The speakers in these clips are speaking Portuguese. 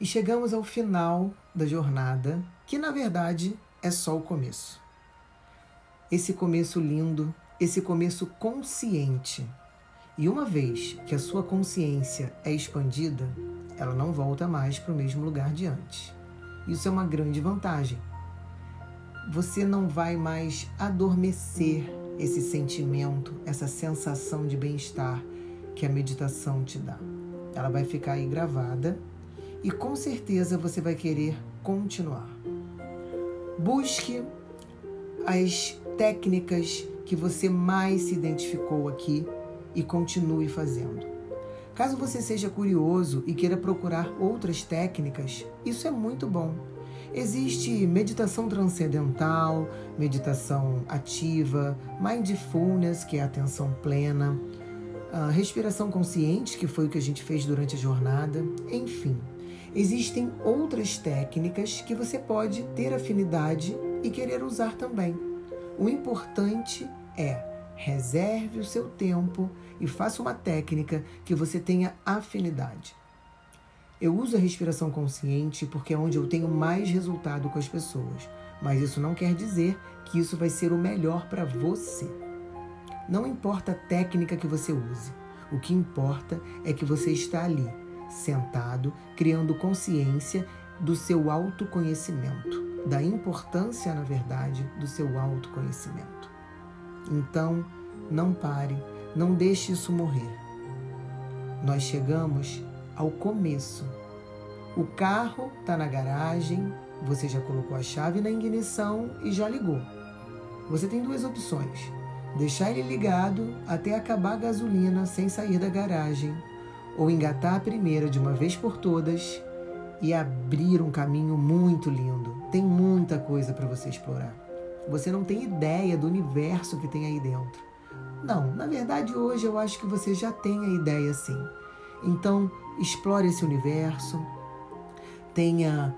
E chegamos ao final da jornada, que na verdade é só o começo. Esse começo lindo, esse começo consciente. E uma vez que a sua consciência é expandida, ela não volta mais para o mesmo lugar de antes. Isso é uma grande vantagem. Você não vai mais adormecer esse sentimento, essa sensação de bem-estar que a meditação te dá. Ela vai ficar aí gravada e com certeza você vai querer continuar. Busque as técnicas que você mais se identificou aqui e continue fazendo. Caso você seja curioso e queira procurar outras técnicas, isso é muito bom. Existe meditação transcendental, meditação ativa, mindfulness, que é a atenção plena, respiração consciente, que foi o que a gente fez durante a jornada, enfim. Existem outras técnicas que você pode ter afinidade e querer usar também. O importante é reserve o seu tempo e faça uma técnica que você tenha afinidade. Eu uso a respiração consciente porque é onde eu tenho mais resultado com as pessoas, mas isso não quer dizer que isso vai ser o melhor para você. Não importa a técnica que você use, o que importa é que você está ali sentado, criando consciência do seu autoconhecimento, da importância, na verdade, do seu autoconhecimento. Então, não pare, não deixe isso morrer. Nós chegamos ao começo. O carro está na garagem, você já colocou a chave na ignição e já ligou. Você tem duas opções: deixar ele ligado até acabar a gasolina sem sair da garagem ou engatar a primeira de uma vez por todas e abrir um caminho muito lindo. Tem muita coisa para você explorar. Você não tem ideia do universo que tem aí dentro. Não, na verdade hoje eu acho que você já tem a ideia sim. Então, explore esse universo, tenha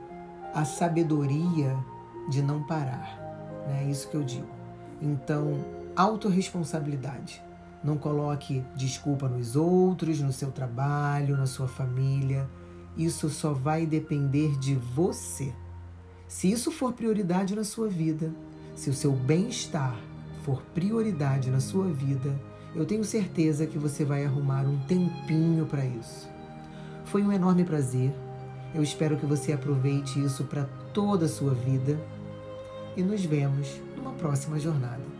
a sabedoria de não parar. Né? É isso que eu digo. Então, autorresponsabilidade. Não coloque desculpa nos outros, no seu trabalho, na sua família. Isso só vai depender de você. Se isso for prioridade na sua vida, se o seu bem-estar for prioridade na sua vida, eu tenho certeza que você vai arrumar um tempinho para isso. Foi um enorme prazer. Eu espero que você aproveite isso para toda a sua vida e nos vemos numa próxima jornada.